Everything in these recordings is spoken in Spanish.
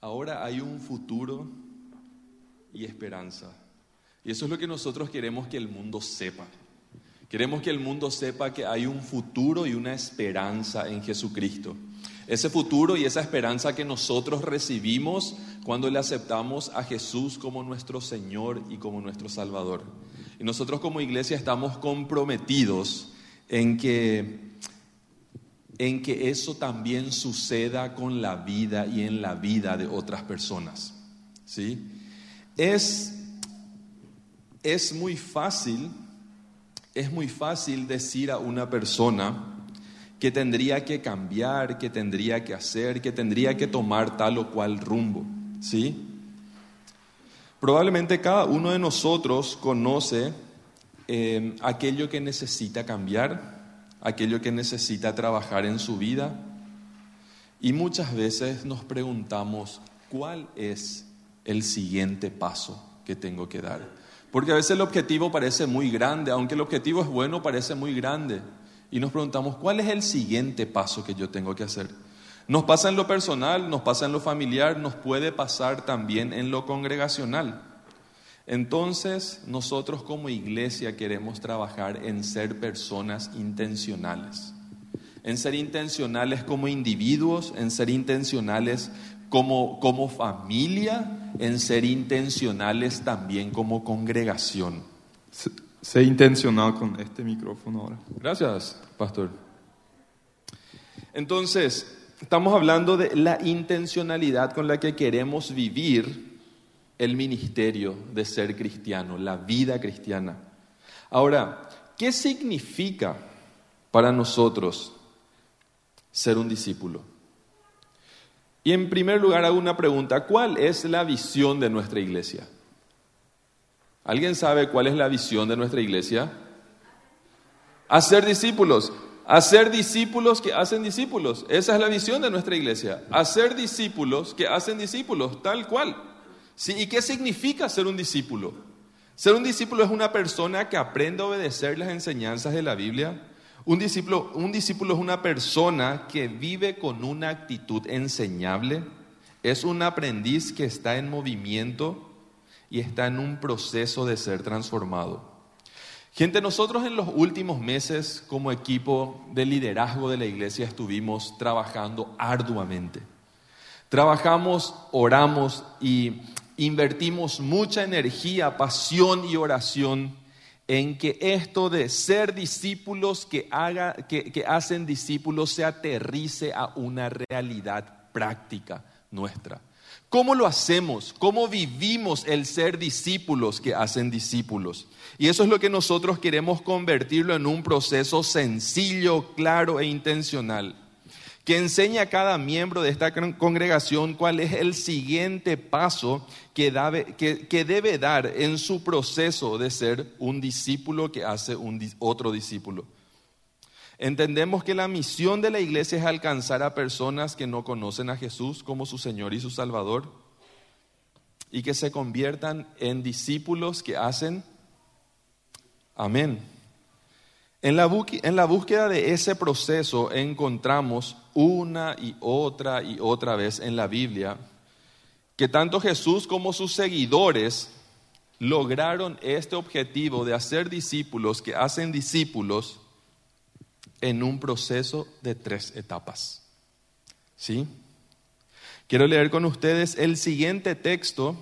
Ahora hay un futuro y esperanza. Y eso es lo que nosotros queremos que el mundo sepa. Queremos que el mundo sepa que hay un futuro y una esperanza en Jesucristo. Ese futuro y esa esperanza que nosotros recibimos cuando le aceptamos a Jesús como nuestro Señor y como nuestro Salvador. Y nosotros como iglesia estamos comprometidos en que en que eso también suceda con la vida y en la vida de otras personas. ¿Sí? Es, es muy fácil, es muy fácil decir a una persona que tendría que cambiar, que tendría que hacer, que tendría que tomar tal o cual rumbo. ¿Sí? Probablemente cada uno de nosotros conoce eh, aquello que necesita cambiar, aquello que necesita trabajar en su vida. Y muchas veces nos preguntamos, ¿cuál es el siguiente paso que tengo que dar? Porque a veces el objetivo parece muy grande, aunque el objetivo es bueno, parece muy grande. Y nos preguntamos, ¿cuál es el siguiente paso que yo tengo que hacer? Nos pasa en lo personal, nos pasa en lo familiar, nos puede pasar también en lo congregacional. Entonces, nosotros como iglesia queremos trabajar en ser personas intencionales, en ser intencionales como individuos, en ser intencionales como, como familia, en ser intencionales también como congregación. Sé intencional con este micrófono ahora. Gracias, pastor. Entonces, estamos hablando de la intencionalidad con la que queremos vivir el ministerio de ser cristiano, la vida cristiana. Ahora, ¿qué significa para nosotros ser un discípulo? Y en primer lugar hago una pregunta, ¿cuál es la visión de nuestra iglesia? ¿Alguien sabe cuál es la visión de nuestra iglesia? Hacer discípulos. Hacer discípulos que hacen discípulos. Esa es la visión de nuestra iglesia. Hacer discípulos que hacen discípulos, tal cual. ¿Sí? ¿Y qué significa ser un discípulo? Ser un discípulo es una persona que aprende a obedecer las enseñanzas de la Biblia. Un discípulo, un discípulo es una persona que vive con una actitud enseñable. Es un aprendiz que está en movimiento y está en un proceso de ser transformado. Gente, nosotros en los últimos meses como equipo de liderazgo de la iglesia estuvimos trabajando arduamente. Trabajamos, oramos y invertimos mucha energía, pasión y oración en que esto de ser discípulos que, haga, que, hacen discípulos se aterrice a una realidad práctica nuestra. ¿Cómo lo hacemos? ¿Cómo vivimos el ser discípulos que hacen discípulos? Y eso es lo que nosotros queremos convertirlo en un proceso sencillo, claro e intencional que enseña a cada miembro de esta congregación cuál es el siguiente paso que, debe dar en su proceso de ser un discípulo que hace un, otro discípulo. Entendemos que la misión de la iglesia es alcanzar a personas que no conocen a Jesús como su Señor y su Salvador y que se conviertan en discípulos que hacen amén en la, búsqueda de ese proceso encontramos una y otra y otra vez en la Biblia que tanto Jesús como sus seguidores lograron este objetivo de hacer discípulos que hacen discípulos en un proceso de tres etapas. ¿Sí? Quiero leer con ustedes el siguiente texto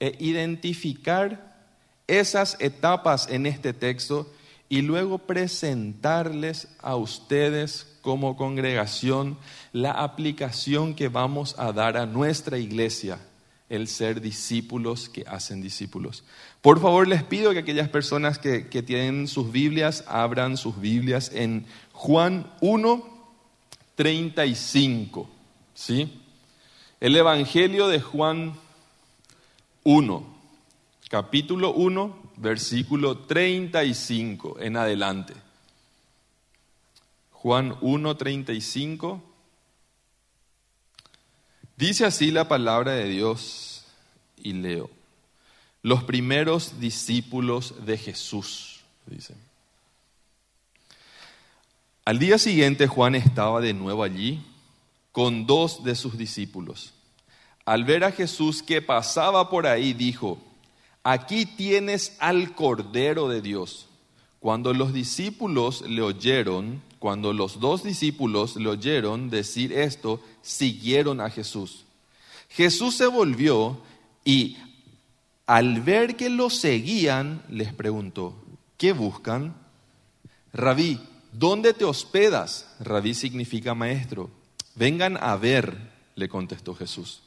e identificar esas etapas en este texto y luego presentarles a ustedes como congregación la aplicación que vamos a dar a nuestra iglesia, el ser discípulos que hacen discípulos. Por favor, les pido que aquellas personas que, tienen sus Biblias abran sus Biblias en Juan 1, 35. ¿sí? El Evangelio de Juan 1, capítulo 1, versículo 35 en adelante. Juan 1:35. Dice así la palabra de Dios y leo. Los primeros discípulos de Jesús, dice. Al día siguiente Juan estaba de nuevo allí con dos de sus discípulos. al ver a Jesús que pasaba por ahí, dijo, aquí tienes al Cordero de Dios. Cuando los discípulos le oyeron, cuando los dos discípulos le oyeron decir esto, siguieron a Jesús. Jesús se volvió y al ver que lo seguían, les preguntó, ¿qué buscan? Rabí, ¿dónde te hospedas? Rabí significa maestro. Vengan a ver, le contestó Jesús.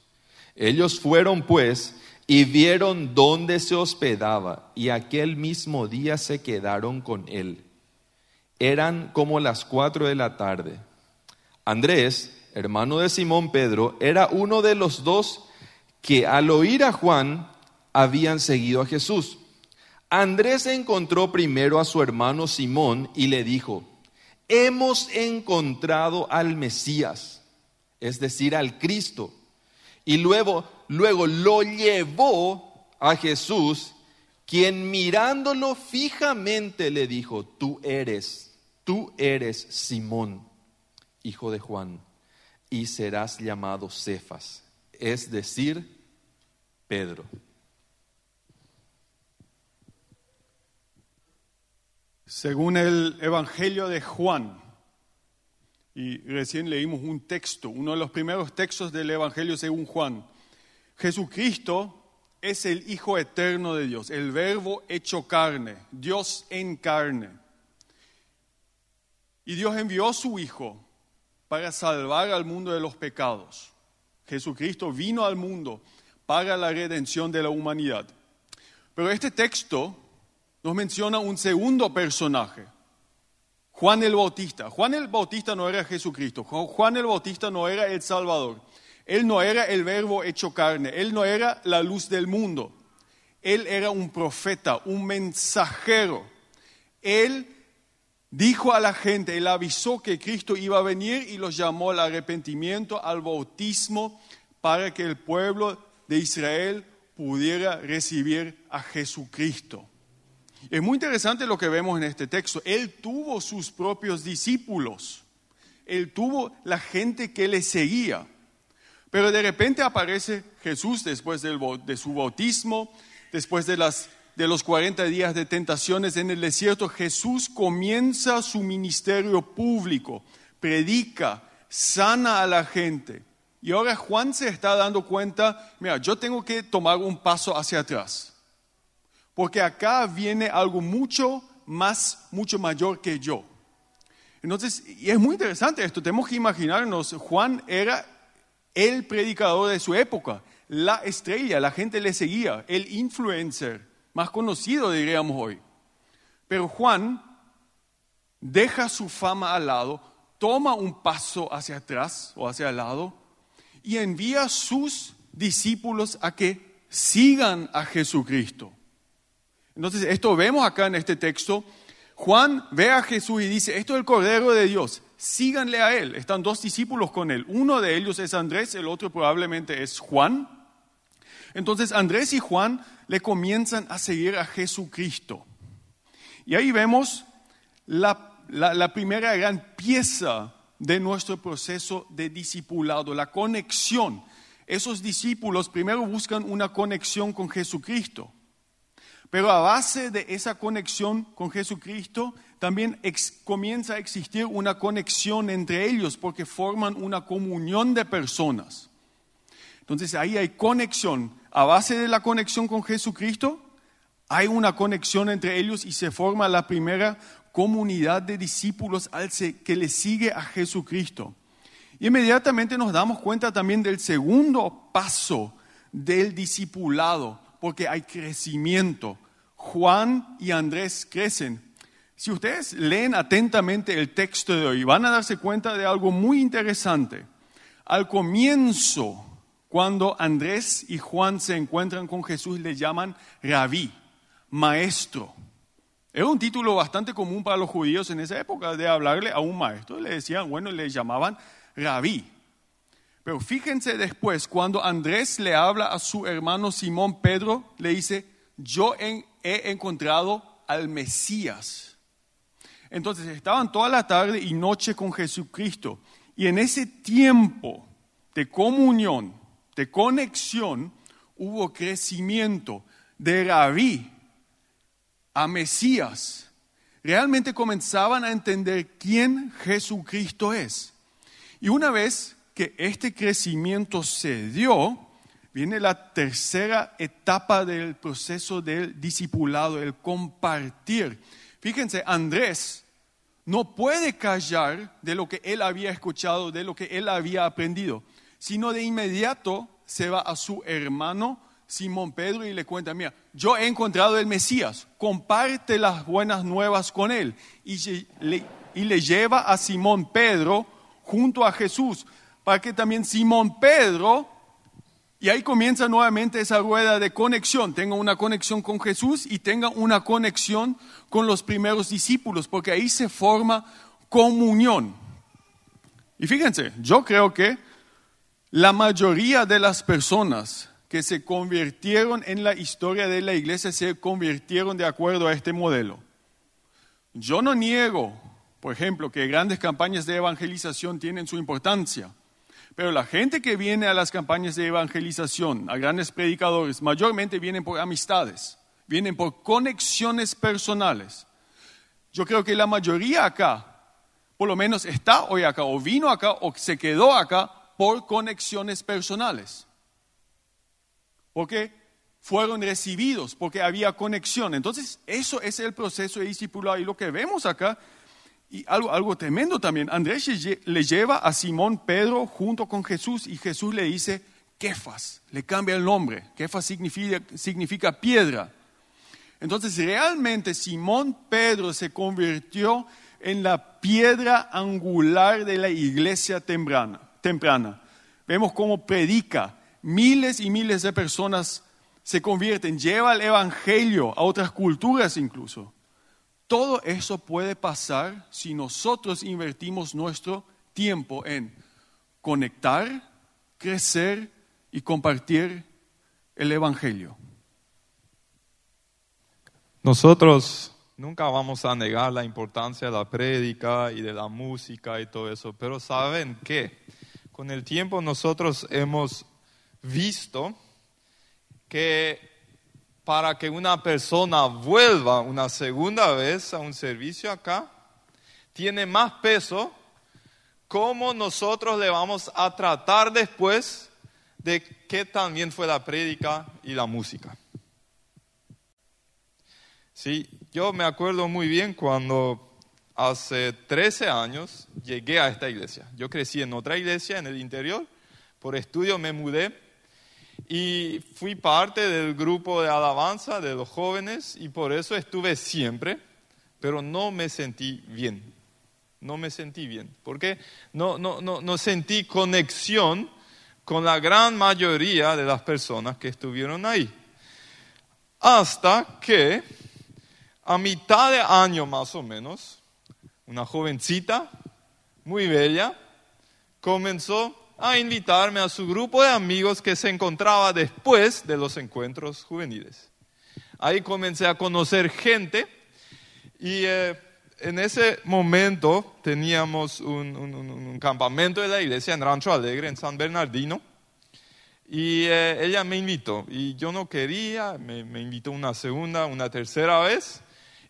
Ellos fueron pues y vieron dónde se hospedaba y aquel mismo día se quedaron con él. Eran como las cuatro de la tarde. Andrés, hermano de Simón Pedro, era uno de los dos que al oír a Juan habían seguido a Jesús. Andrés encontró primero a su hermano Simón y le dijo, hemos encontrado al Mesías, es decir, al Cristo. Y luego, luego lo llevó a Jesús, quien mirándolo fijamente le dijo, tú eres, tú eres Simón, hijo de Juan, y serás llamado Cefas, es decir, Pedro. Según el Evangelio de Juan, y recién leímos un texto, uno de los primeros textos del Evangelio según Juan, Jesucristo es el Hijo eterno de Dios, el Verbo hecho carne, Dios en carne. Y Dios envió a su Hijo para salvar al mundo de los pecados. Jesucristo vino al mundo para la redención de la humanidad. Pero este texto nos menciona un segundo personaje, Juan el Bautista. Juan el Bautista no era Jesucristo, Juan el Bautista no era el Salvador, él no era el verbo hecho carne, él no era la luz del mundo, él era un profeta, un mensajero. Él dijo a la gente, él avisó que Cristo iba a venir y los llamó al arrepentimiento, al bautismo, para que el pueblo de Israel pudiera recibir a Jesucristo. Es muy interesante lo que vemos en este texto. Él tuvo sus propios discípulos. Él tuvo la gente que le seguía. Pero de repente aparece Jesús después de su bautismo, después de, de los 40 días de tentaciones en el desierto. Jesús comienza su ministerio público, predica, sana a la gente. Y ahora Juan se está dando cuenta, mira, yo tengo que tomar un paso hacia atrás porque acá viene algo mucho más, mucho mayor que yo. Entonces, y es muy interesante esto, tenemos que imaginarnos, Juan era el predicador de su época, la estrella, la gente le seguía, el influencer, más conocido diríamos hoy. Pero Juan deja su fama al lado, toma un paso hacia atrás o hacia el lado y envía a sus discípulos a que sigan a Jesucristo. Entonces, esto vemos acá en este texto. Juan ve a Jesús y dice, esto es el Cordero de Dios, síganle a él. Están dos discípulos con él. Uno de ellos es Andrés, el otro probablemente es Juan. Entonces Andrés y Juan le comienzan a seguir a Jesucristo. Y ahí vemos la, la primera gran pieza de nuestro proceso de discipulado, la conexión. Esos discípulos primero buscan una conexión con Jesucristo. Pero a base de esa conexión con Jesucristo, también comienza a existir una conexión entre ellos porque forman una comunión de personas. Entonces ahí hay conexión. A base de la conexión con Jesucristo, hay una conexión entre ellos y se forma la primera comunidad de discípulos que le sigue a Jesucristo. Inmediatamente nos damos cuenta también del segundo paso del discipulado porque hay crecimiento. Juan y Andrés crecen. Si ustedes leen atentamente el texto de hoy, van a darse cuenta de algo muy interesante. Al comienzo, cuando Andrés y Juan se encuentran con Jesús, le llaman rabí, maestro. Era un título bastante común para los judíos en esa época de hablarle a un maestro. Le decían, bueno, le llamaban rabí. Pero fíjense después, cuando Andrés le habla a su hermano Simón Pedro, le dice, yo he encontrado al Mesías. Entonces estaban toda la tarde y noche con Jesucristo. Y en ese tiempo de comunión, de conexión, hubo crecimiento de Rabí a Mesías. Realmente comenzaban a entender quién Jesucristo es. Y una vez que este crecimiento se dio, viene la tercera etapa del proceso del discipulado, el compartir. Fíjense, Andrés no puede callar de lo que él había escuchado, de lo que él había aprendido, sino de inmediato se va a su hermano Simón Pedro y le cuenta, mira, yo he encontrado el Mesías, comparte las buenas nuevas con él. Y y le lleva a Simón Pedro junto a Jesús, para que también Simón Pedro, y ahí comienza nuevamente esa rueda de conexión, tenga una conexión con Jesús y tenga una conexión con los primeros discípulos, porque ahí se forma comunión. Y fíjense, yo creo que la mayoría de las personas que se convirtieron en la historia de la iglesia se convirtieron de acuerdo a este modelo. Yo no niego, por ejemplo, que grandes campañas de evangelización tienen su importancia, pero la gente que viene a las campañas de evangelización, a grandes predicadores, mayormente vienen por amistades, vienen por conexiones personales. Yo creo que la mayoría acá, por lo menos está hoy acá, o vino acá, o se quedó acá por conexiones personales porque fueron recibidos, porque había conexión. Entonces, eso es el proceso de discipulado. Y lo que vemos acá, y algo, algo tremendo también, Andrés le lleva a Simón Pedro junto con Jesús y Jesús le dice, Kefas, le cambia el nombre. Kefas significa, significa piedra. Entonces, realmente Simón Pedro se convirtió en la piedra angular de la iglesia temprana. temprana. Vemos cómo predica, miles y miles de personas se convierten, lleva el Evangelio a otras culturas incluso. Todo eso puede pasar si nosotros invertimos nuestro tiempo en conectar, crecer y compartir el Evangelio. Nosotros nunca vamos a negar la importancia de la prédica y de la música y todo eso, pero saben que con el tiempo nosotros hemos visto que para que una persona vuelva una segunda vez a un servicio acá, tiene más peso cómo nosotros le vamos a tratar después de qué también fue la prédica y la música. Sí, yo me acuerdo muy bien cuando hace 13 años llegué a esta iglesia. Yo crecí en otra iglesia en el interior, por estudio me mudé y fui parte del grupo de alabanza de los jóvenes y por eso estuve siempre, pero no me sentí bien. No me sentí bien, porque no, no, no, no sentí conexión con la gran mayoría de las personas que estuvieron ahí. Hasta que a mitad de año más o menos, una jovencita muy bella comenzó a invitarme a su grupo de amigos que se encontraba después de los encuentros juveniles. Ahí comencé a conocer gente y eh, en ese momento teníamos un, campamento de la iglesia en Rancho Alegre, en San Bernardino. Y eh, ella me invitó y yo no quería, me, me, invitó una segunda, una tercera vez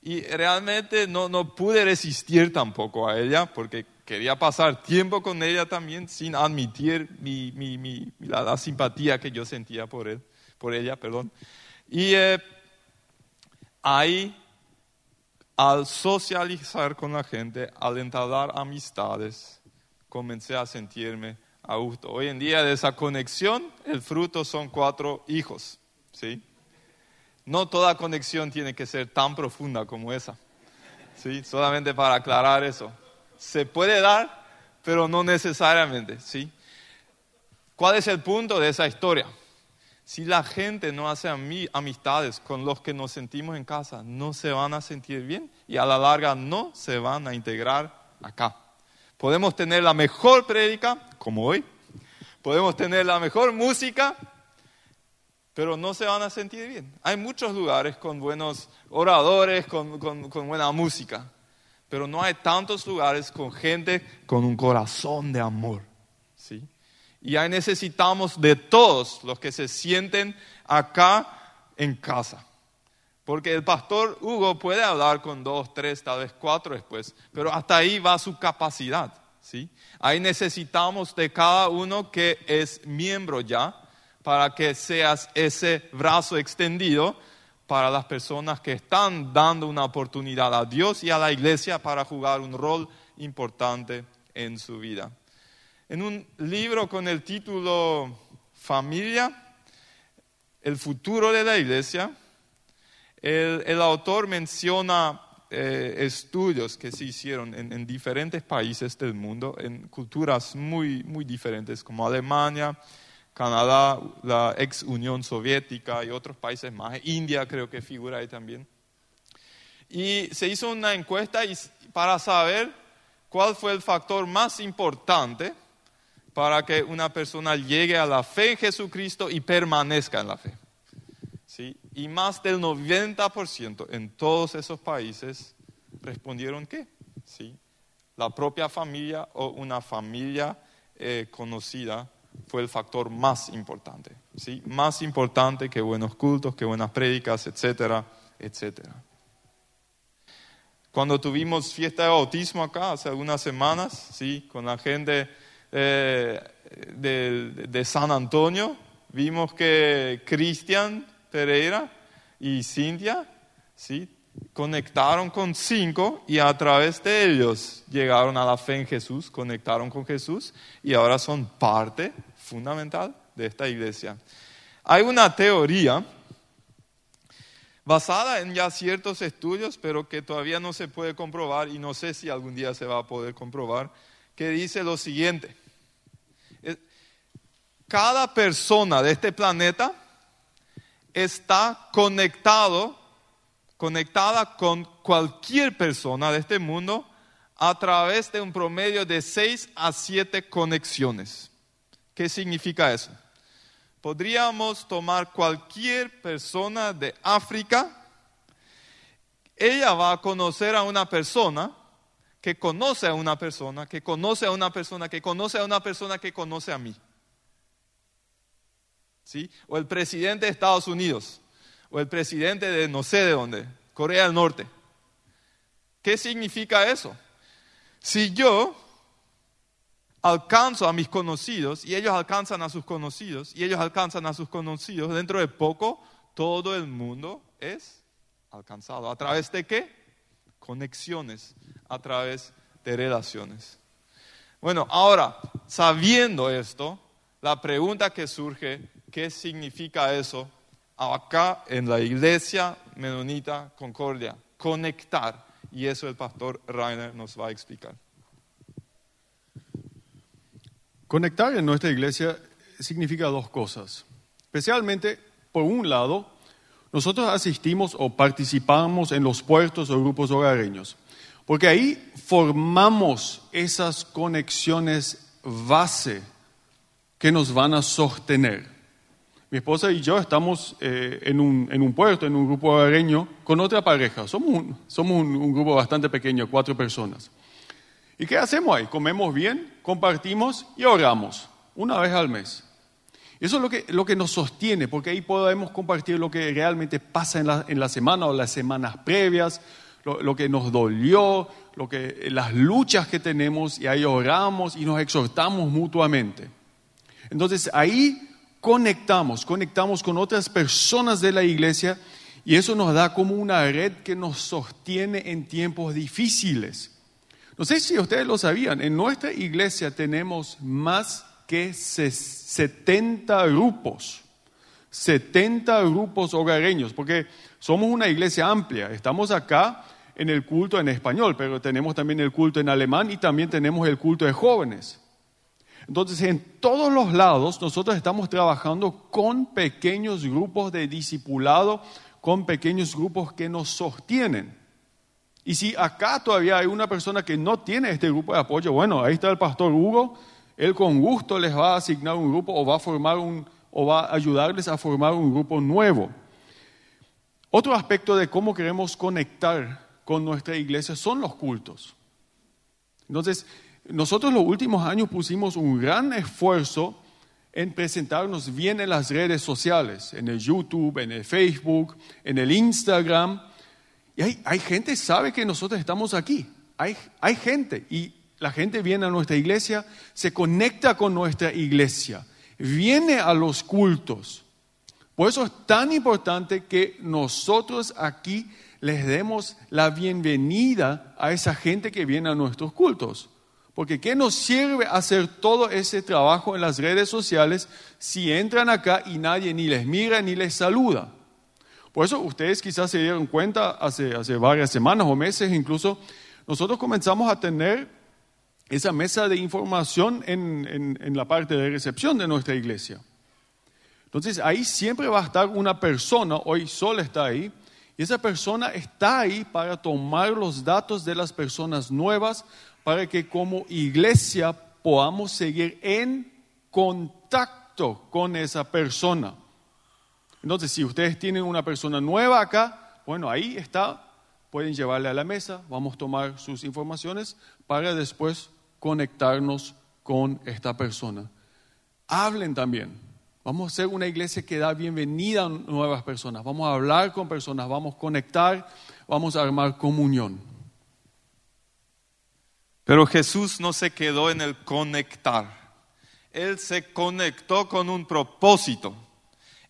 y realmente no, no pude resistir tampoco a ella porque quería pasar tiempo con ella también sin admitir mi, mi, mi, la, simpatía que yo sentía por, él, por ella. Perdón. Y eh, ahí, al socializar con la gente, al entablar amistades, comencé a sentirme a gusto. Hoy en día de esa conexión, el fruto son cuatro hijos. ¿sí? No toda conexión tiene que ser tan profunda como esa. ¿sí? Solamente para aclarar eso se puede dar, pero no necesariamente, ¿sí? ¿Cuál es el punto de esa historia? Si la gente no hace amistades con los que nos sentimos en casa, no se van a sentir bien y a la larga no se van a integrar acá. Podemos tener la mejor prédica, como hoy, podemos tener la mejor música, pero no se van a sentir bien. Hay muchos lugares con buenos oradores, con, con buena música, pero no hay tantos lugares con gente con un corazón de amor. ¿sí? Y ahí necesitamos de todos los que se sienten acá en casa. Porque el pastor Hugo puede hablar con dos, tres, tal vez cuatro después, pero hasta ahí va su capacidad. ¿sí? Ahí necesitamos de cada uno que es miembro ya para que seas ese brazo extendido para las personas que están dando una oportunidad a Dios y a la iglesia para jugar un rol importante en su vida. En un libro con el título Familia, el futuro de la iglesia, el, autor menciona eh, estudios que se hicieron en, en, diferentes países del mundo, en culturas muy, muy diferentes como Alemania, Canadá, la ex Unión Soviética y otros países más, India creo que figura ahí también. Y se hizo una encuesta para saber cuál fue el factor más importante para que una persona llegue a la fe en Jesucristo y permanezca en la fe. ¿Sí? Y más del 90% en todos esos países respondieron que ¿Sí? La propia familia o una familia eh, conocida fue el factor más importante, ¿sí? Más importante que buenos cultos, que buenas prédicas, etcétera, etcétera. Cuando tuvimos fiesta de bautismo acá hace algunas semanas, ¿sí? Con la gente eh, de, San Antonio, vimos que Cristian Pereira y Cintia, ¿sí? Conectaron con cinco y a través de ellos llegaron a la fe en Jesús, conectaron con Jesús y ahora son parte fundamental de esta iglesia. Hay una teoría basada en ya ciertos estudios, pero que todavía no se puede comprobar y no sé si algún día se va a poder comprobar, que dice lo siguiente. Cada persona de este planeta está conectado conectada con cualquier persona de este mundo a través de un promedio de 6 a 7 conexiones. ¿Qué significa eso? Podríamos tomar cualquier persona de África, ella va a conocer a una persona que conoce a una persona, que conoce a una persona, que conoce a una persona que conoce a mí. ¿Sí? O el presidente de Estados Unidos o el presidente de no sé de dónde, Corea del Norte. ¿Qué significa eso? Si yo alcanzo a mis conocidos y ellos alcanzan a sus conocidos y ellos alcanzan a sus conocidos, dentro de poco todo el mundo es alcanzado. ¿A través de qué? Conexiones, a través de relaciones. Bueno, ahora, sabiendo esto, la pregunta que surge, ¿qué significa eso acá en la iglesia menonita Concordia, conectar. Y eso el pastor Rainer nos va a explicar. Conectar en nuestra iglesia significa dos cosas. Especialmente, por un lado, nosotros asistimos o participamos en los puertos o grupos hogareños, porque ahí formamos esas conexiones base que nos van a sostener. Mi esposa y yo estamos eh, en, un, en, un, puerto, en un grupo hogareño, con otra pareja. Somos, un, somos un, grupo bastante pequeño, cuatro personas. ¿Y qué hacemos ahí? Comemos bien, compartimos y oramos, una vez al mes. Eso es lo que, lo que nos sostiene, porque ahí podemos compartir lo que realmente pasa en la, en la semana o las semanas previas, lo, lo, que nos dolió, lo que, las luchas que tenemos, y ahí oramos y nos exhortamos mutuamente. Entonces ahí conectamos, conectamos con otras personas de la iglesia y eso nos da como una red que nos sostiene en tiempos difíciles. No sé si ustedes lo sabían, en nuestra iglesia tenemos más que 70 grupos, 70 grupos hogareños, porque somos una iglesia amplia, estamos acá en el culto en español, pero tenemos también el culto en alemán y también tenemos el culto de jóvenes. Entonces, en todos los lados nosotros estamos trabajando con pequeños grupos de discipulado, con pequeños grupos que nos sostienen. Y si acá todavía hay una persona que no tiene este grupo de apoyo, bueno, ahí está el pastor Hugo, él con gusto les va a asignar un grupo o va a formar un o va a ayudarles a formar un grupo nuevo. Otro aspecto de cómo queremos conectar con nuestra iglesia son los cultos. Entonces, nosotros los últimos años pusimos un gran esfuerzo en presentarnos bien en las redes sociales, en el YouTube, en el Facebook, en el Instagram. Y hay, gente que sabe que nosotros estamos aquí. Hay, hay gente y la gente viene a nuestra iglesia, se conecta con nuestra iglesia, viene a los cultos. Por eso es tan importante que nosotros aquí les demos la bienvenida a esa gente que viene a nuestros cultos. Porque ¿qué nos sirve hacer todo ese trabajo en las redes sociales si entran acá y nadie ni les mira ni les saluda? Por eso ustedes quizás se dieron cuenta hace, varias semanas o meses incluso, nosotros comenzamos a tener esa mesa de información en, en la parte de recepción de nuestra iglesia. Entonces ahí siempre va a estar una persona, hoy Sol está ahí, y esa persona está ahí para tomar los datos de las personas nuevas, para que como iglesia podamos seguir en contacto con esa persona. Entonces, si ustedes tienen una persona nueva acá, bueno, ahí está, pueden llevarle a la mesa, vamos a tomar sus informaciones para después conectarnos con esta persona. Hablen también. Vamos a ser una iglesia que da bienvenida a nuevas personas. Vamos a hablar con personas, vamos a conectar, vamos a armar comunión. Pero Jesús no se quedó en el conectar. Él se conectó con un propósito.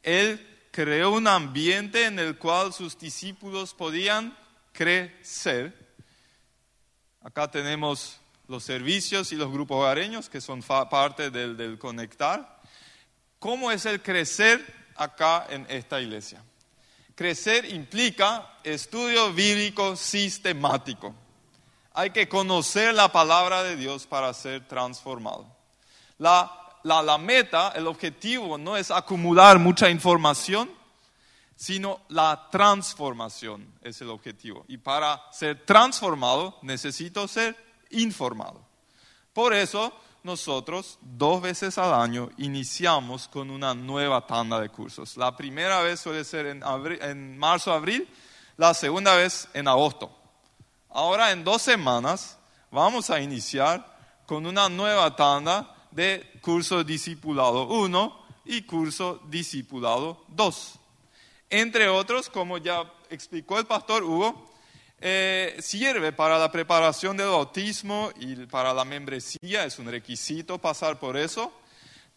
Él creó un ambiente en el cual sus discípulos podían crecer. Acá tenemos los servicios y los grupos hogareños que son parte del, del conectar. ¿Cómo es el crecer acá en esta iglesia? Crecer implica estudio bíblico sistemático. Hay que conocer la palabra de Dios para ser transformado. La, la, meta, el objetivo no es acumular mucha información, sino la transformación es el objetivo. Y para ser transformado necesito ser informado. Por eso nosotros dos veces al año iniciamos con una nueva tanda de cursos. La primera vez suele ser en, en marzo-abril, la segunda vez en agosto. Ahora en dos semanas vamos a iniciar con una nueva tanda de curso discipulado 1 y curso discipulado 2. Entre otros, como ya explicó el pastor Hugo, eh, sirve para la preparación del bautismo y para la membresía, es un requisito pasar por eso,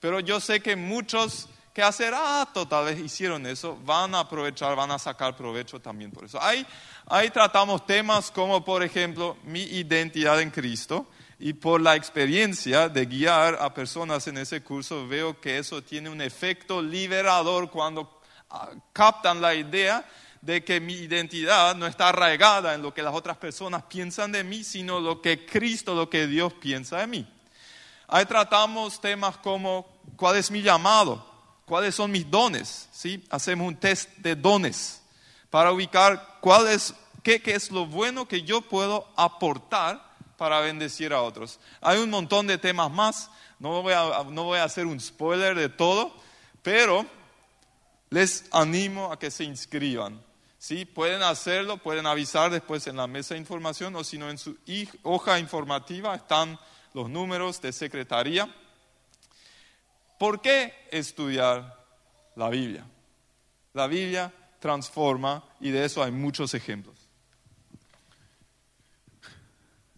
pero yo sé que muchos que hace rato tal vez hicieron eso, van a aprovechar, van a sacar provecho también por eso. Ahí, ahí tratamos temas como, por ejemplo, mi identidad en Cristo, y por la experiencia de guiar a personas en ese curso, veo que eso tiene un efecto liberador cuando ah, captan la idea de que mi identidad no está arraigada en lo que las otras personas piensan de mí, sino lo que Cristo, lo que Dios piensa de mí. Ahí tratamos temas como cuál es mi llamado, cuáles son mis dones, ¿sí? Hacemos un test de dones para ubicar cuál es, qué, qué es lo bueno que yo puedo aportar para bendecir a otros. Hay un montón de temas más, no voy a, no voy a hacer un spoiler de todo, pero les animo a que se inscriban. ¿Sí? Pueden hacerlo, pueden avisar después en la mesa de información o si no en su hoja informativa están los números de secretaría ¿Por qué estudiar la Biblia? La Biblia transforma y de eso hay muchos ejemplos.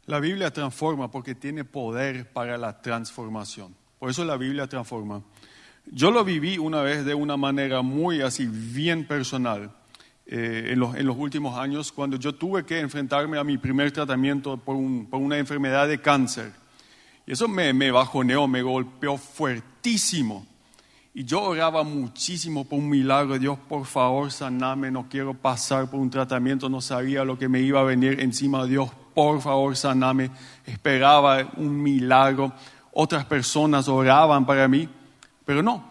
La Biblia transforma porque tiene poder para la transformación. Por eso la Biblia transforma. Yo lo viví una vez de una manera muy así, bien personal, eh, en, los, últimos años, cuando yo tuve que enfrentarme a mi primer tratamiento por, por una enfermedad de cáncer. Y eso me, me bajoneó, me golpeó fuertísimo. Y yo oraba muchísimo por un milagro. Dios, por favor, saname. No quiero pasar por un tratamiento. No sabía lo que me iba a venir encima. Dios, por favor, saname. Esperaba un milagro. Otras personas oraban para mí. Pero no,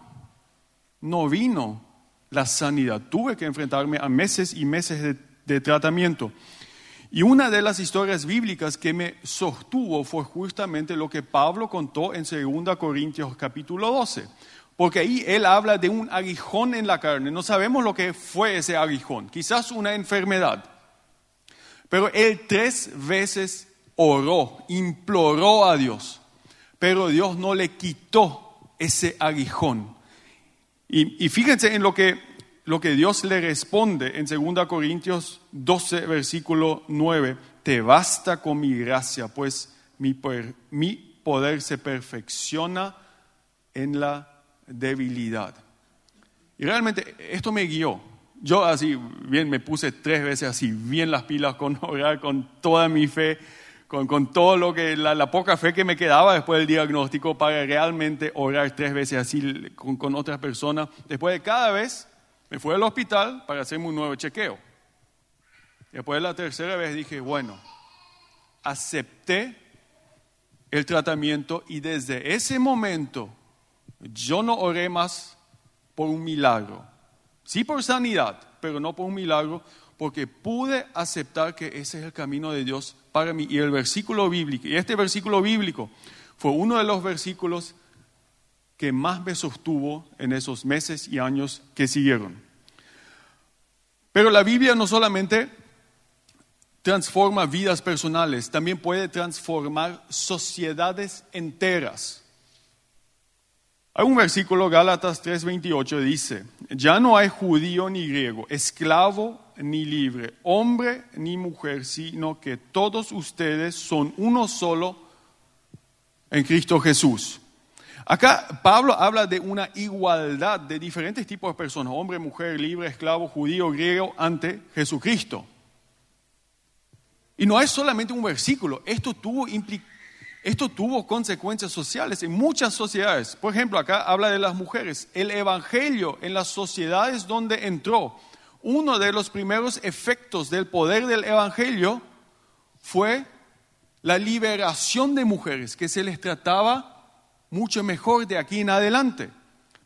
no vino la sanidad. Tuve que enfrentarme a meses y meses de, de tratamiento. Y una de las historias bíblicas que me sostuvo fue justamente lo que Pablo contó en 2 Corintios capítulo 12, porque ahí él habla de un aguijón en la carne. No sabemos lo que fue ese aguijón, quizás una enfermedad. Pero él tres veces oró, imploró a Dios, pero Dios no le quitó ese aguijón. Y, y fíjense en lo que, lo que Dios le responde en 2 Corintios 12, versículo 9. Te basta con mi gracia, pues mi, per- mi poder se perfecciona en la debilidad. Y realmente esto me guió. Yo así, bien, me puse tres veces así, bien las pilas con orar, con toda mi fe, con, con todo lo que, la, la poca fe que me quedaba después del diagnóstico para realmente orar tres veces así con, con otras personas. Después de cada vez, me fui al hospital para hacerme un nuevo chequeo. Después de la tercera vez dije, bueno, acepté el tratamiento y desde ese momento yo no oré más por un milagro. Sí por sanidad, pero no por un milagro, porque pude aceptar que ese es el camino de Dios para mí. Y el versículo bíblico, y este versículo bíblico fue uno de los versículos que más me sostuvo en esos meses y años que siguieron. Pero la Biblia no solamente transforma vidas personales, también puede transformar sociedades enteras. Hay un versículo, Gálatas 3:28, dice, ya no hay judío ni griego, esclavo ni libre, hombre ni mujer, sino que todos ustedes son uno solo en Cristo Jesús. Acá Pablo habla de una igualdad de diferentes tipos de personas, hombre, mujer, libre, esclavo, judío, griego, ante Jesucristo. Y no es solamente un versículo, esto tuvo, esto tuvo consecuencias sociales en muchas sociedades. Por ejemplo, acá habla de las mujeres. El Evangelio en las sociedades donde entró, uno de los primeros efectos del poder del Evangelio fue la liberación de mujeres, que se les trataba mucho mejor de aquí en adelante.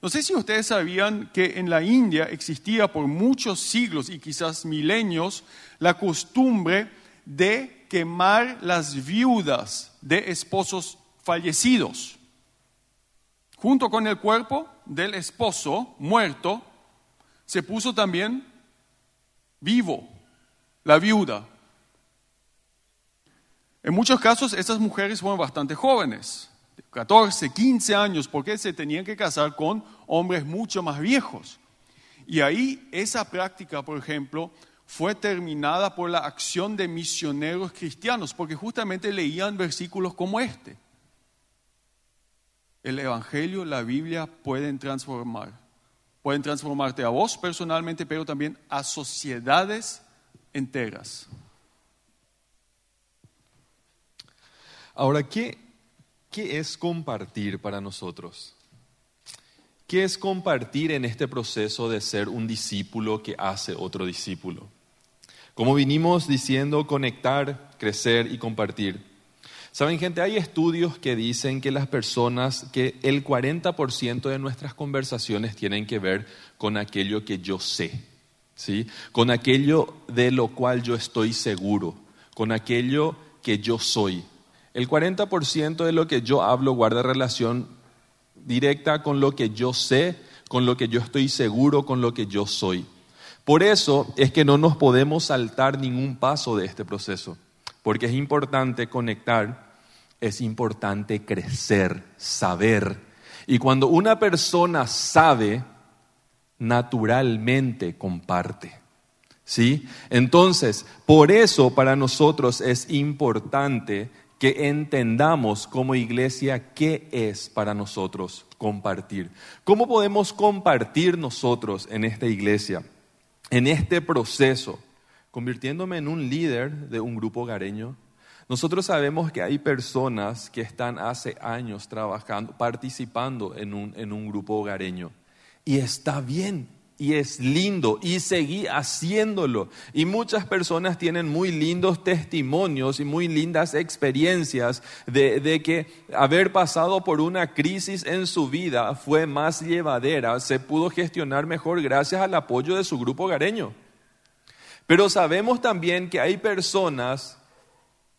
No sé si ustedes sabían que en la India existía por muchos siglos y quizás milenios la costumbre de quemar las viudas de esposos fallecidos. Junto con el cuerpo del esposo muerto, se puso también vivo la viuda. En muchos casos, estas mujeres fueron bastante jóvenes, 14, 15 años, porque se tenían que casar con hombres mucho más viejos. Y ahí esa práctica, por ejemplo, fue terminada por la acción de misioneros cristianos, porque justamente leían versículos como este. El Evangelio, la Biblia pueden transformar. Pueden transformarte a vos personalmente, pero también a sociedades enteras. Ahora, ¿qué, ¿qué es compartir para nosotros? ¿Qué es compartir en este proceso de ser un discípulo que hace otro discípulo? Como vinimos diciendo, conectar, crecer y compartir. Saben, gente, hay estudios que dicen que las personas, que el 40% de nuestras conversaciones tienen que ver con aquello que yo sé, ¿sí? Con aquello de lo cual yo estoy seguro, con aquello que yo soy. El 40% de lo que yo hablo guarda relación directa con lo que yo sé, con lo que yo estoy seguro, con lo que yo soy. Por eso es que no nos podemos saltar ningún paso de este proceso, porque es importante conectar, es importante crecer, saber. Y cuando una persona sabe, naturalmente comparte. ¿Sí? Entonces, por eso para nosotros es importante que entendamos como iglesia qué es para nosotros compartir. ¿Cómo podemos compartir nosotros en esta iglesia, en este proceso, convirtiéndome en un líder de un grupo hogareño? Nosotros sabemos que hay personas que están hace años trabajando, participando en un, en un grupo hogareño. Y está bien, y es lindo y seguí haciéndolo. Y muchas personas tienen muy lindos testimonios y muy lindas experiencias de, que haber pasado por una crisis en su vida fue más llevadera, se pudo gestionar mejor gracias al apoyo de su grupo hogareño. Pero sabemos también que hay personas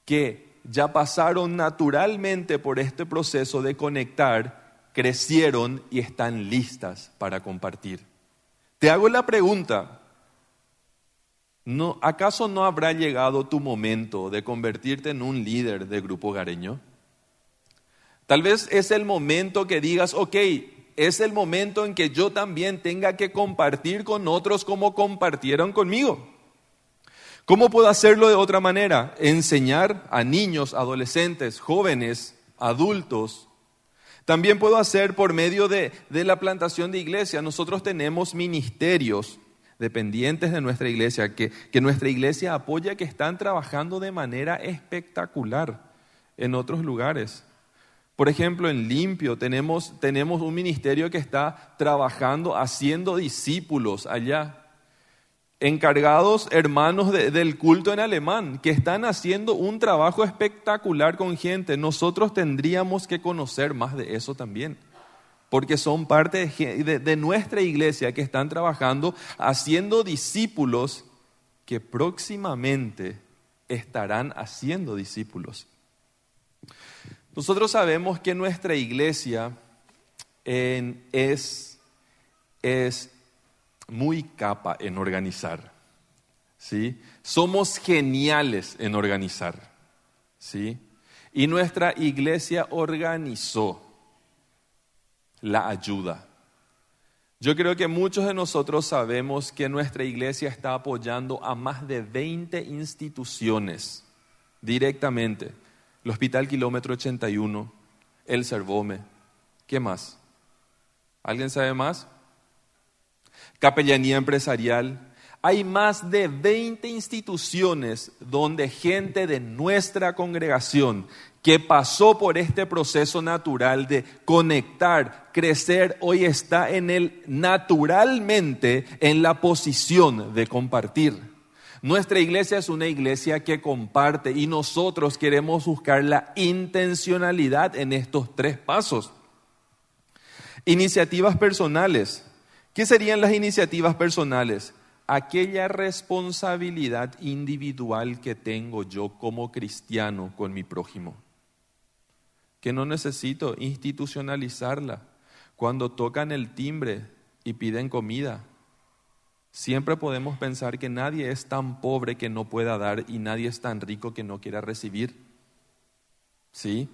que ya pasaron naturalmente por este proceso de conectar, crecieron y están listas para compartir. Te hago la pregunta, ¿no, ¿acaso no habrá llegado tu momento de convertirte en un líder de grupo hogareño? Tal vez es el momento que digas, ok, es el momento en que yo también tenga que compartir con otros como compartieron conmigo. ¿Cómo puedo hacerlo de otra manera? Enseñar a niños, adolescentes, jóvenes, adultos. También puedo hacer por medio de, la plantación de iglesia. Nosotros tenemos ministerios dependientes de nuestra iglesia, que, que nuestra iglesia apoya, que están trabajando de manera espectacular en otros lugares. Por ejemplo, en Limpio tenemos, tenemos un ministerio que está trabajando, haciendo discípulos allá. Encargados hermanos del culto en alemán, que están haciendo un trabajo espectacular con gente. Nosotros tendríamos que conocer más de eso también porque son parte de, nuestra iglesia que están trabajando haciendo discípulos que próximamente estarán haciendo discípulos. Nosotros sabemos que nuestra iglesia es, es muy capa en organizar. ¿sí? Somos geniales en organizar. ¿sí? Y nuestra iglesia organizó la ayuda. Yo creo que muchos de nosotros sabemos que nuestra iglesia está apoyando a más de 20 instituciones directamente el Hospital Kilómetro 81, el Cervome. ¿Qué más? ¿Alguien sabe más? Capellanía empresarial. Hay más de 20 instituciones donde gente de nuestra congregación que pasó por este proceso natural de conectar, crecer, hoy está en él naturalmente en la posición de compartir. Nuestra iglesia es una iglesia que comparte y nosotros queremos buscar la intencionalidad en estos tres pasos. Iniciativas personales. ¿Qué serían las iniciativas personales? Aquella responsabilidad individual que tengo yo como cristiano con mi prójimo, que no necesito institucionalizarla. Cuando tocan el timbre y piden comida, Siempre podemos pensar que nadie es tan pobre que no pueda dar y nadie es tan rico que no quiera recibir. ¿Sí?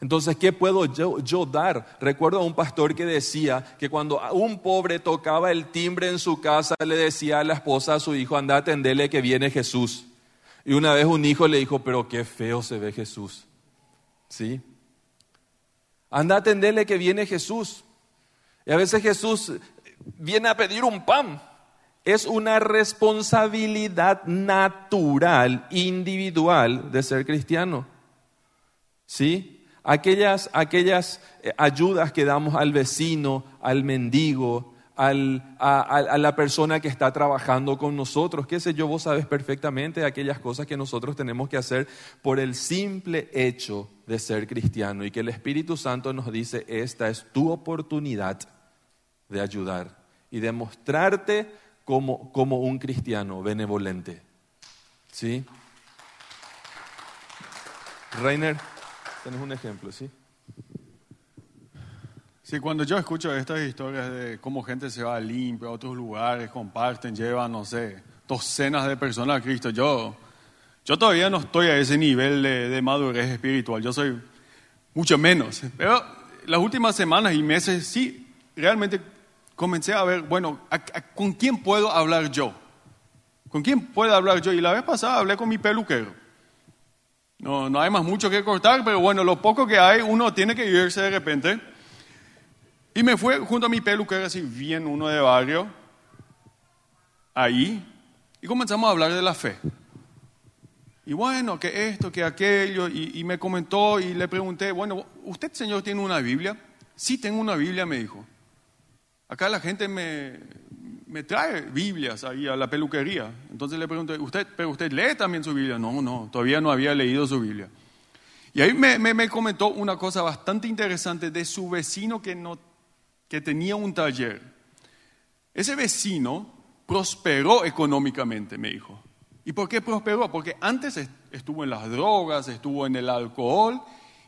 Entonces, ¿qué puedo yo, dar? Recuerdo a un pastor que decía que cuando un pobre tocaba el timbre en su casa, le decía a la esposa a su hijo, anda a atenderle que viene Jesús. Y una vez un hijo le dijo, pero qué feo se ve Jesús. ¿Sí? Anda a atenderle que viene Jesús. Y a veces Jesús viene a pedir un pan es una responsabilidad natural, individual de ser cristiano. ¿Sí? Aquellas, aquellas eh, ayudas que damos al vecino, al mendigo, al, a, la persona que está trabajando con nosotros, qué sé yo, vos sabes perfectamente aquellas cosas que nosotros tenemos que hacer por el simple hecho de ser cristiano y que el Espíritu Santo nos dice, esta es tu oportunidad de ayudar y de mostrarte como, como un cristiano benevolente. ¿Sí? Rainer, tenés un ejemplo, ¿sí? Sí, cuando yo escucho estas historias de cómo gente se va limpio a otros lugares, comparten, llevan, no sé, docenas de personas a Cristo, yo, yo todavía no estoy a ese nivel de, de madurez espiritual, yo soy mucho menos. Pero las últimas semanas y meses sí, realmente comencé a ver, bueno, ¿con quién puedo hablar yo? ¿Con quién puedo hablar yo? Y la vez pasada hablé con mi peluquero. No, no hay más mucho que cortar, pero bueno, lo poco que hay, uno tiene que irse de repente. Y me fue junto a mi peluquero, así bien uno de barrio, ahí, y comenzamos a hablar de la fe. Y bueno, que esto, que aquello, y, y me comentó y le pregunté, bueno, ¿usted, señor, tiene una Biblia? Sí, tengo una Biblia, me dijo. Acá la gente me, me trae Biblias ahí a la peluquería. Entonces le pregunto, ¿usted, ¿pero usted lee también su Biblia? No, no, todavía no había leído su Biblia. Y ahí me, me, comentó una cosa bastante interesante de su vecino que, no, que tenía un taller. Ese vecino prosperó económicamente, me dijo. ¿Y por qué prosperó? Porque antes estuvo en las drogas, estuvo en el alcohol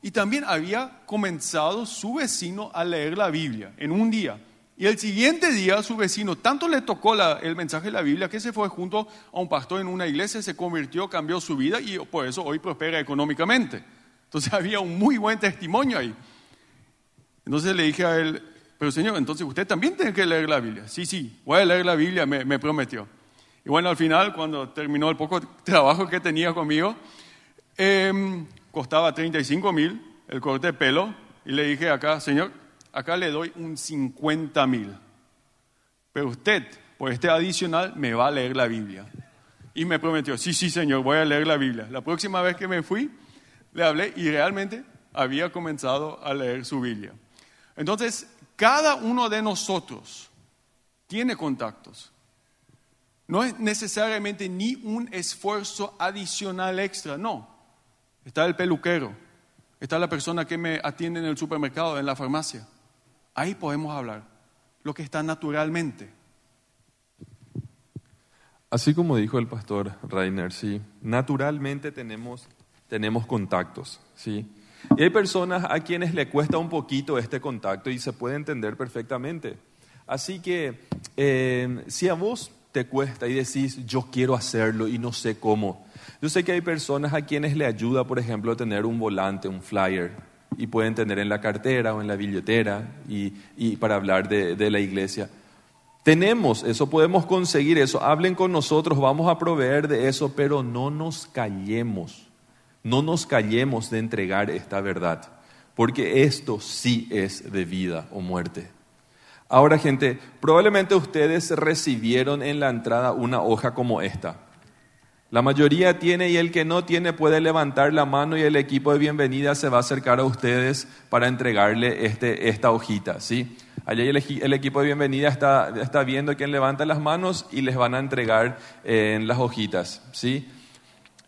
y también había comenzado su vecino a leer la Biblia en un día. Y el siguiente día su vecino tanto le tocó el mensaje de la Biblia que se fue junto a un pastor en una iglesia, se convirtió, cambió su vida y por eso hoy prospera económicamente. Entonces había un muy buen testimonio ahí. Entonces le dije a él, pero señor, entonces usted también tiene que leer la Biblia. Sí, sí, voy a leer la Biblia, me, me prometió. Y bueno, al final, cuando terminó el poco trabajo que tenía conmigo, em, costaba 35 mil el corte de pelo. Y le dije acá, señor, acá le doy un 50 mil. Pero usted, por este adicional, me va a leer la Biblia. Y me prometió, sí, sí, señor, voy a leer la Biblia. La próxima vez que me fui, le hablé y realmente había comenzado a leer su Biblia. Entonces, cada uno de nosotros tiene contactos. No es necesariamente ni un esfuerzo adicional extra, no. Está el peluquero, está la persona que me atiende en el supermercado, en la farmacia. Ahí podemos hablar lo que está naturalmente. Así como dijo el pastor Rainer, sí, naturalmente tenemos, tenemos contactos, sí. Y hay personas a quienes le cuesta un poquito este contacto y se puede entender perfectamente. Así que eh, si a vos te cuesta y decís, yo quiero hacerlo y no sé cómo, yo sé que hay personas a quienes le ayuda, por ejemplo, tener un volante, un flyer, y pueden tener en la cartera o en la billetera y, y para hablar de, de la iglesia. Tenemos eso, podemos conseguir eso. Hablen con nosotros, vamos a proveer de eso, pero no nos callemos. No nos callemos de entregar esta verdad, porque esto sí es de vida o muerte. Ahora, gente, probablemente ustedes recibieron en la entrada una hoja como esta. La mayoría tiene y el que no tiene puede levantar la mano y el equipo de bienvenida se va a acercar a ustedes para entregarle este, esta hojita, ¿sí? Allá el, el, equipo de bienvenida está, está, viendo quién levanta las manos y les van a entregar eh, las hojitas, ¿sí?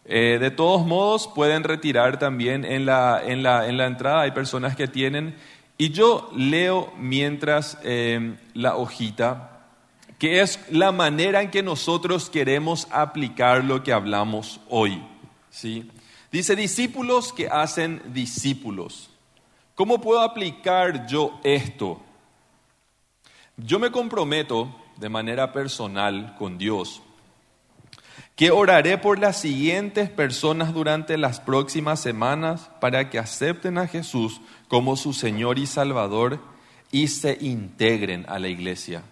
Eh, de todos modos, pueden retirar también en la, en, la, en la, entrada, hay personas que tienen, y yo leo mientras eh, la hojita, que es la manera en que nosotros queremos aplicar lo que hablamos hoy. ¿sí? Dice, discípulos que hacen discípulos. ¿Cómo puedo aplicar yo esto? Yo me comprometo de manera personal con Dios que oraré por las siguientes personas durante las próximas semanas para que acepten a Jesús como su Señor y Salvador y se integren a la iglesia.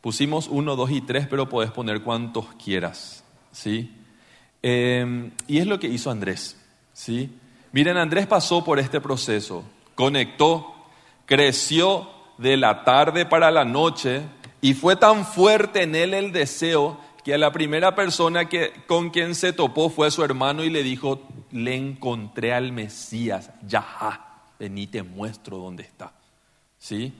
Pusimos uno, dos y tres, pero puedes poner cuantos quieras, ¿sí? Eh, y es lo que hizo Andrés, ¿sí? Miren, Andrés pasó por este proceso, conectó, creció de la tarde para la noche y fue tan fuerte en él el deseo que a la primera persona que, con quien se topó fue su hermano y le dijo, le encontré al Mesías, ya, vení te muestro dónde está. ¿Sí?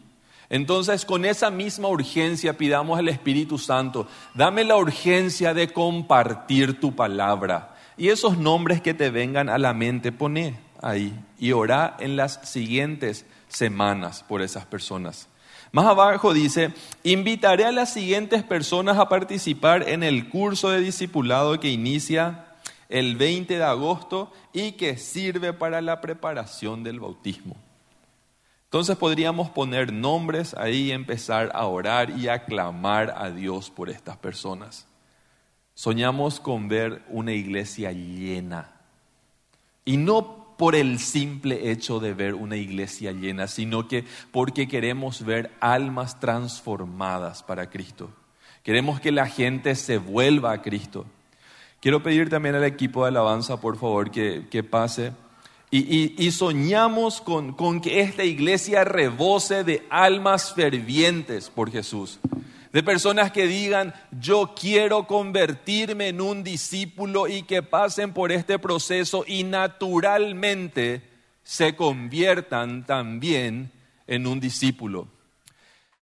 Entonces, con esa misma urgencia pidamos al Espíritu Santo, dame la urgencia de compartir tu palabra. Y esos nombres que te vengan a la mente, poné ahí y orá en las siguientes semanas por esas personas. Más abajo dice, invitaré a las siguientes personas a participar en el curso de discipulado que inicia el 20 de agosto y que sirve para la preparación del bautismo. Entonces podríamos poner nombres ahí y empezar a orar y a clamar a Dios por estas personas. Soñamos con ver una iglesia llena. Y no por el simple hecho de ver una iglesia llena, sino que porque queremos ver almas transformadas para Cristo. Queremos que la gente se vuelva a Cristo. Quiero pedir también al equipo de alabanza, por favor, que, que pase. Y, soñamos con, con que esta iglesia rebose de almas fervientes por Jesús de personas que digan, yo quiero convertirme en un discípulo y que pasen por este proceso y naturalmente se conviertan también en un discípulo.